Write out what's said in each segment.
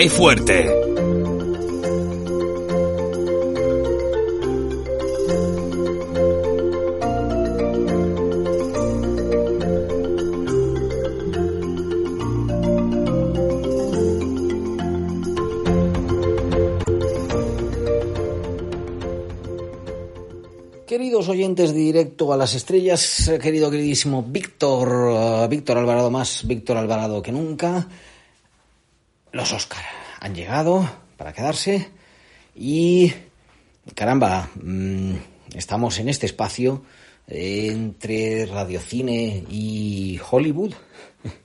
¡Qué fuerte! Queridos oyentes de directo a las estrellas, querido queridísimo Víctor, uh, Víctor Alvarado más, Víctor Alvarado que nunca, los Oscar han llegado para quedarse y caramba, mmm, estamos en este espacio entre radiocine y Hollywood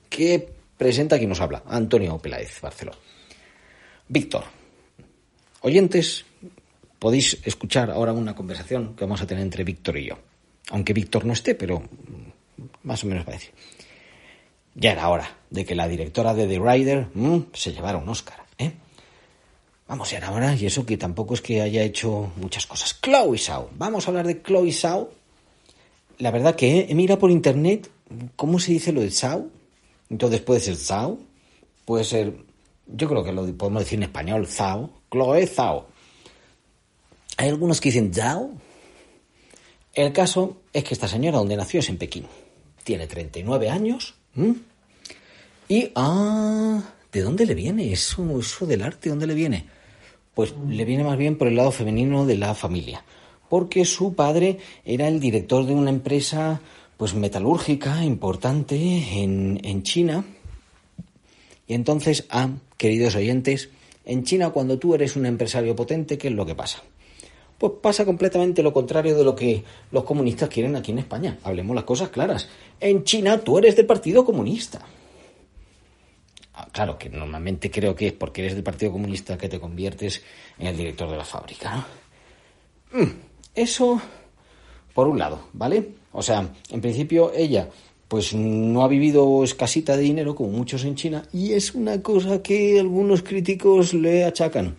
que presenta quien nos habla, Antonio Peláez Barceló. Víctor, oyentes, podéis escuchar ahora una conversación que vamos a tener entre Víctor y yo. Aunque Víctor no esté, pero más o menos parece. Ya era hora de que la directora de The Rider mmm, se llevara un Oscar. Vamos, ya era hora, y eso que tampoco es que haya hecho muchas cosas. Chloe Zhao. Vamos a hablar de Chloe Zhao. La verdad que he mirado por internet cómo se dice lo de Zhao. Entonces puede ser Zhao, puede ser, yo creo que lo podemos decir en español, Zhao, Chloe Zhao. Hay algunos que dicen Zhao. El caso es que esta señora, donde nació, es en Pekín. Tiene 39 años. Y, ah, ¿de dónde le viene eso, eso del arte? ¿Dónde le viene? Pues le viene más bien por el lado femenino de la familia. Porque su padre era el director de una empresa, pues metalúrgica importante en, en China. Y entonces, ah, queridos oyentes, en China cuando tú eres un empresario potente, ¿qué es lo que pasa? Pues pasa completamente lo contrario de lo que los comunistas quieren aquí en España. Hablemos las cosas claras. En China tú eres del Partido Comunista. Claro que normalmente creo que es porque eres del Partido Comunista que te conviertes en el director de la fábrica. ¿no? Eso, por un lado, ¿vale? O sea, en principio ella pues no ha vivido escasita de dinero como muchos en China y es una cosa que algunos críticos le achacan,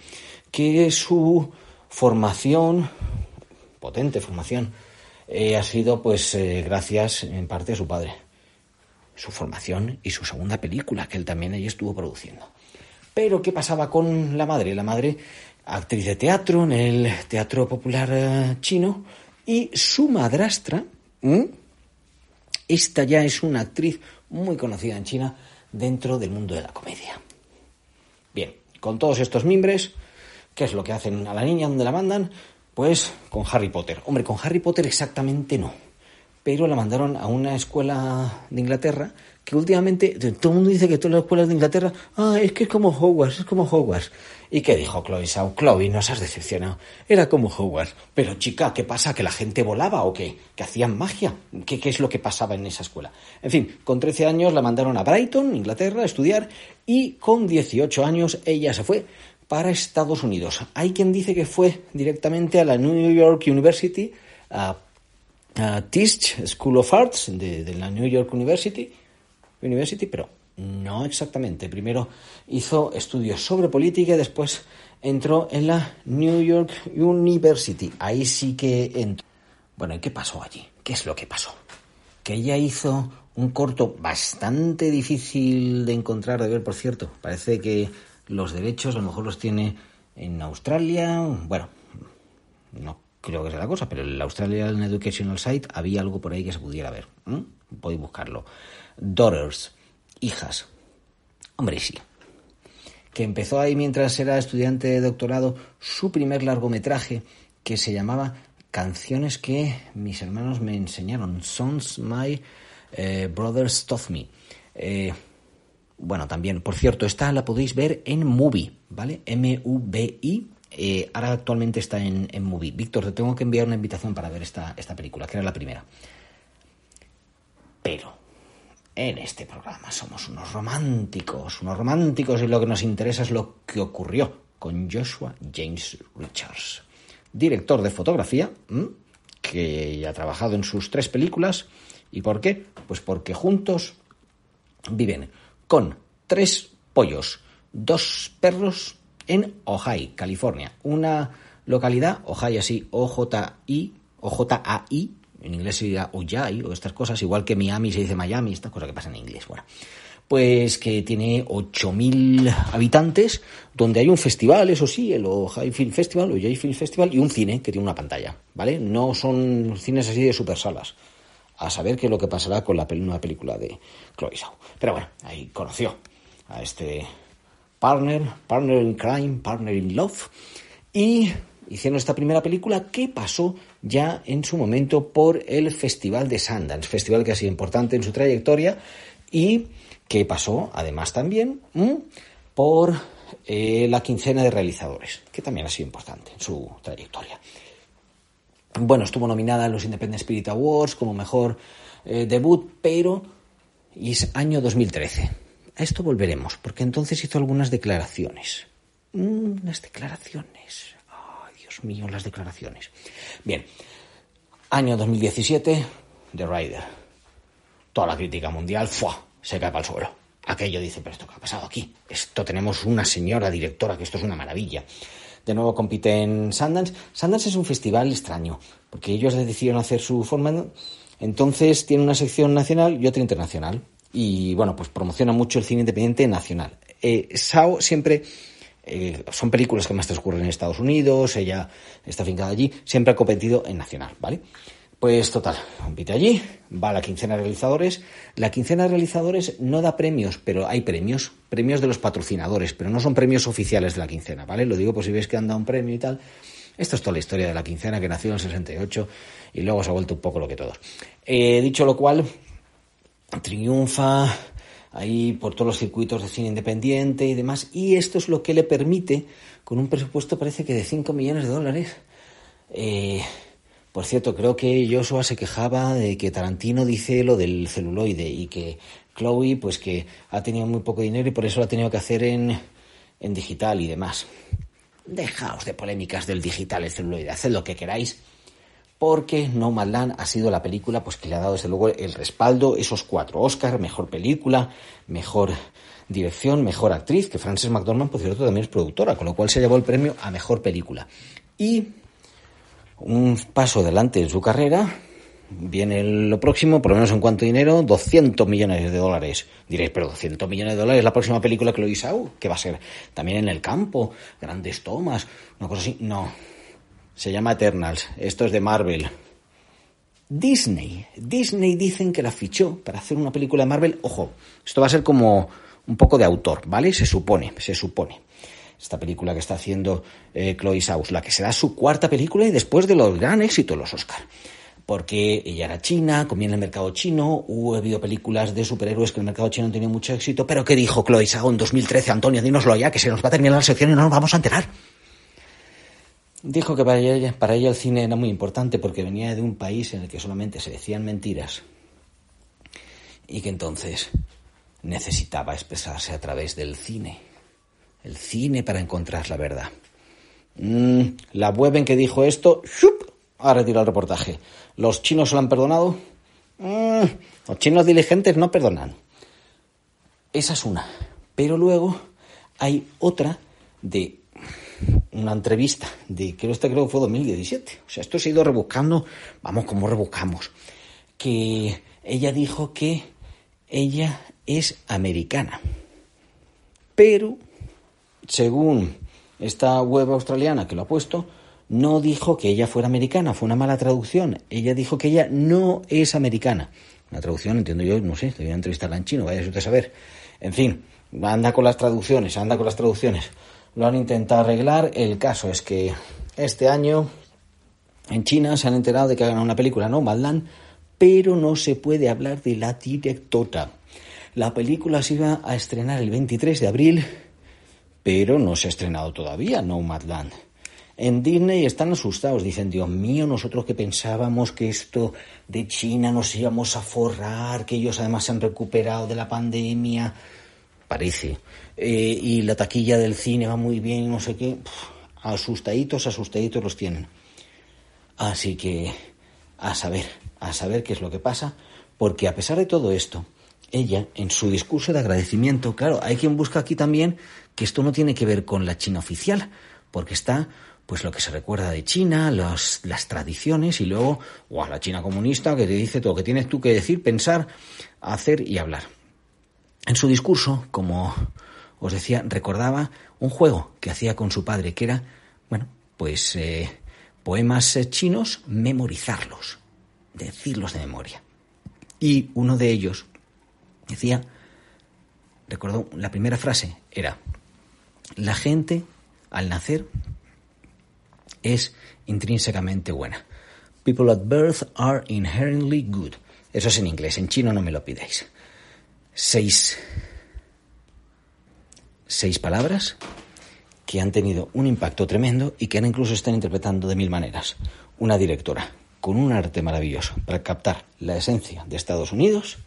que su formación, potente formación, eh, ha sido pues eh, gracias en parte a su padre. Su formación y su segunda película, que él también ahí estuvo produciendo. Pero, ¿qué pasaba con la madre? La madre, actriz de teatro en el Teatro Popular eh, Chino, y su madrastra, esta ya es una actriz muy conocida en China dentro del mundo de la comedia. Bien, con todos estos mimbres, ¿Qué es lo que hacen a la niña? ¿Dónde la mandan? Pues con Harry Potter. Hombre, con Harry Potter exactamente no. Pero la mandaron a una escuela de Inglaterra que últimamente todo el mundo dice que todas las escuelas de Inglaterra, ah, es que es como Hogwarts, es como Hogwarts. ¿Y qué dijo Chloe Sau? Chloe, nos has decepcionado. Era como Hogwarts. Pero chica, ¿qué pasa? ¿Que la gente volaba o qué? ¿Que hacían magia? ¿Qué, ¿Qué es lo que pasaba en esa escuela? En fin, con 13 años la mandaron a Brighton, Inglaterra, a estudiar y con 18 años ella se fue para Estados Unidos. Hay quien dice que fue directamente a la New York University, a, a Tisch School of Arts de, de, la New York University, University, pero no exactamente. Primero hizo estudios sobre política y después entró en la New York University. Ahí sí que entró. Bueno, ¿y qué pasó allí? ¿Qué es lo que pasó? Que ella hizo un corto bastante difícil de encontrar, de ver, por cierto. Parece que los derechos a lo mejor los tiene en Australia, bueno, no creo que sea la cosa, pero en el Australian Educational Site había algo por ahí que se pudiera ver. Podéis buscarlo. Daughters, hijas. Hombre, sí. Que empezó ahí mientras era estudiante de doctorado su primer largometraje que se llamaba Canciones que mis hermanos me enseñaron. Songs My eh, Brothers Taught Me. Eh, bueno, también, por cierto, esta la podéis ver en Movie, ¿vale? M-U-B-I, Eh, ahora actualmente está en, en Movie. Víctor, te tengo que enviar una invitación para ver esta, esta película, que era la primera. Pero en este programa somos unos románticos, unos románticos y lo que nos interesa es lo que ocurrió con Joshua James Richards, director de fotografía, que ha trabajado en sus tres películas. ¿Y por qué? Pues porque juntos viven con tres pollos, dos perros en Ojai, California, una localidad, Ojai así, O-J-I, O-J-A-I, en inglés se dirá Ojai o estas cosas, igual que Miami se dice Miami, esta cosa que pasa en inglés, bueno. Pues que tiene 8.000 habitantes, donde hay un festival, eso sí, el Ojai Film Festival, Ojai Film Festival, y un cine que tiene una pantalla, ¿vale? No son cines así de super salas. A saber qué es lo que pasará con la nueva película de Chloe. Pero bueno, ahí conoció a este partner, partner in crime, partner in love, y hicieron esta primera película que pasó ya en su momento por el Festival de Sundance, festival que ha sido importante en su trayectoria y que pasó además también por eh, la quincena de realizadores, que también ha sido importante en su trayectoria. Bueno, estuvo nominada en los Independent Spirit Awards como mejor eh, debut, pero es año 2013. A esto volveremos, porque entonces hizo algunas declaraciones. Mm, unas declaraciones. Ay, Dios mío, las declaraciones. Bien, año 2017, The Rider. Toda la crítica mundial ¡fua! se cae el suelo. Aquello dice, pero esto qué ha pasado aquí. Esto tenemos una señora directora, que esto es una maravilla. De nuevo compite en Sundance. Sundance es un festival extraño, porque ellos decidieron hacer su forma. Entonces tiene una sección nacional y otra internacional y bueno, pues promociona mucho el cine independiente nacional. Eh, Sao siempre eh, son películas que más transcurren en Estados Unidos, ella está fincada allí, siempre ha competido en nacional, ¿vale? Pues total, compite allí, va la quincena de realizadores. La quincena de realizadores no da premios, pero hay premios, premios de los patrocinadores, pero no son premios oficiales de la quincena, ¿vale? Lo digo por si veis que han dado un premio y tal. Esto es toda la historia de la quincena que nació en el 68 y luego se ha vuelto un poco lo que todos. Eh, dicho lo cual, triunfa ahí por todos los circuitos de cine independiente y demás, y esto es lo que le permite, con un presupuesto parece que de 5 millones de dólares, eh, por cierto, creo que Joshua se quejaba de que Tarantino dice lo del celuloide y que Chloe, pues que ha tenido muy poco dinero y por eso lo ha tenido que hacer en, en digital y demás. Dejaos de polémicas del digital, el celuloide, haced lo que queráis porque Nomadland ha sido la película pues, que le ha dado desde luego el respaldo, esos cuatro Oscar, mejor película, mejor dirección, mejor actriz, que Frances McDormand, por cierto, también es productora, con lo cual se llevó el premio a mejor película. Y un paso adelante en su carrera, viene lo próximo, por lo menos en cuanto dinero, 200 millones de dólares. Diréis, pero 200 millones de dólares la próxima película que lo hizo, que va a ser también en el campo, grandes tomas, una cosa así. No, se llama Eternals. Esto es de Marvel. Disney. Disney dicen que la fichó para hacer una película de Marvel. Ojo, esto va a ser como un poco de autor, ¿vale? Se supone, se supone. Esta película que está haciendo eh, Chloe Saus, la que será su cuarta película y después de los gran éxito de los Oscar. Porque ella era china, comía en el mercado chino, hubo habido películas de superhéroes que el mercado chino no tenía mucho éxito, pero ¿qué dijo Chloe Zhao en 2013? Antonio, dínoslo ya, que se nos va a terminar la sección y no nos vamos a enterar. Dijo que para ella, para ella el cine era muy importante porque venía de un país en el que solamente se decían mentiras y que entonces necesitaba expresarse a través del cine. El cine para encontrar la verdad. Mm, la web en que dijo esto ¡shup! ha retirado el reportaje. ¿Los chinos se lo han perdonado? Mm, los chinos diligentes no perdonan. Esa es una. Pero luego hay otra de una entrevista de, creo creo que fue 2017. O sea, esto se ha ido rebuscando, vamos, como rebuscamos. Que ella dijo que ella es americana. Pero, según esta web australiana que lo ha puesto, no dijo que ella fuera americana, fue una mala traducción. Ella dijo que ella no es americana. Una traducción, entiendo yo, no sé, debería entrevistarla en chino, vaya usted a saber. En fin, anda con las traducciones, anda con las traducciones lo han intentado arreglar. El caso es que este año en China se han enterado de que hagan una película, ¿no? Madland, pero no se puede hablar de la directora. La película se iba a estrenar el 23 de abril, pero no se ha estrenado todavía, No Madland. en Disney están asustados. Dicen, Dios mío, nosotros que pensábamos que esto de China nos íbamos a forrar, que ellos además se han recuperado de la pandemia. Parece. Eh, y la taquilla del cine va muy bien, no sé qué. asustaditos, asustaditos los tienen. Así que, a saber, a saber qué es lo que pasa, porque a pesar de todo esto, ella, en su discurso de agradecimiento, claro, hay quien busca aquí también que esto no tiene que ver con la China oficial, porque está pues lo que se recuerda de China, las tradiciones y luego o la China comunista que te dice todo que tienes tú que decir, pensar, hacer y hablar. En su discurso, como os decía, recordaba un juego que hacía con su padre, que era, bueno, pues eh, poemas eh, chinos, memorizarlos, decirlos de memoria. Y uno de ellos decía, recordó, la primera frase era, la gente al nacer es intrínsecamente buena. People at birth are inherently good. Eso es en inglés, en chino no me lo pidáis. Seis, seis palabras que han tenido un impacto tremendo y que ahora incluso están interpretando de mil maneras. Una directora con un arte maravilloso para captar la esencia de Estados Unidos,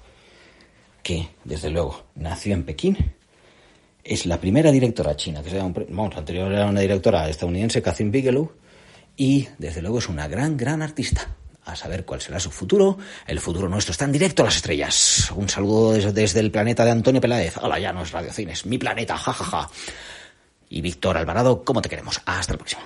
que desde luego nació en Pekín, es la primera directora china, que se llama, vamos, anterior era una directora estadounidense, Catherine Bigelow, y desde luego es una gran, gran artista. A saber cuál será su futuro. El futuro nuestro está en directo a las estrellas. Un saludo desde, el planeta de Antonio Peláez. Hola, ya no es Radio Cines, mi planeta, jajaja. Ja, ja. Y Víctor Alvarado, ¿cómo te queremos? Hasta la próxima.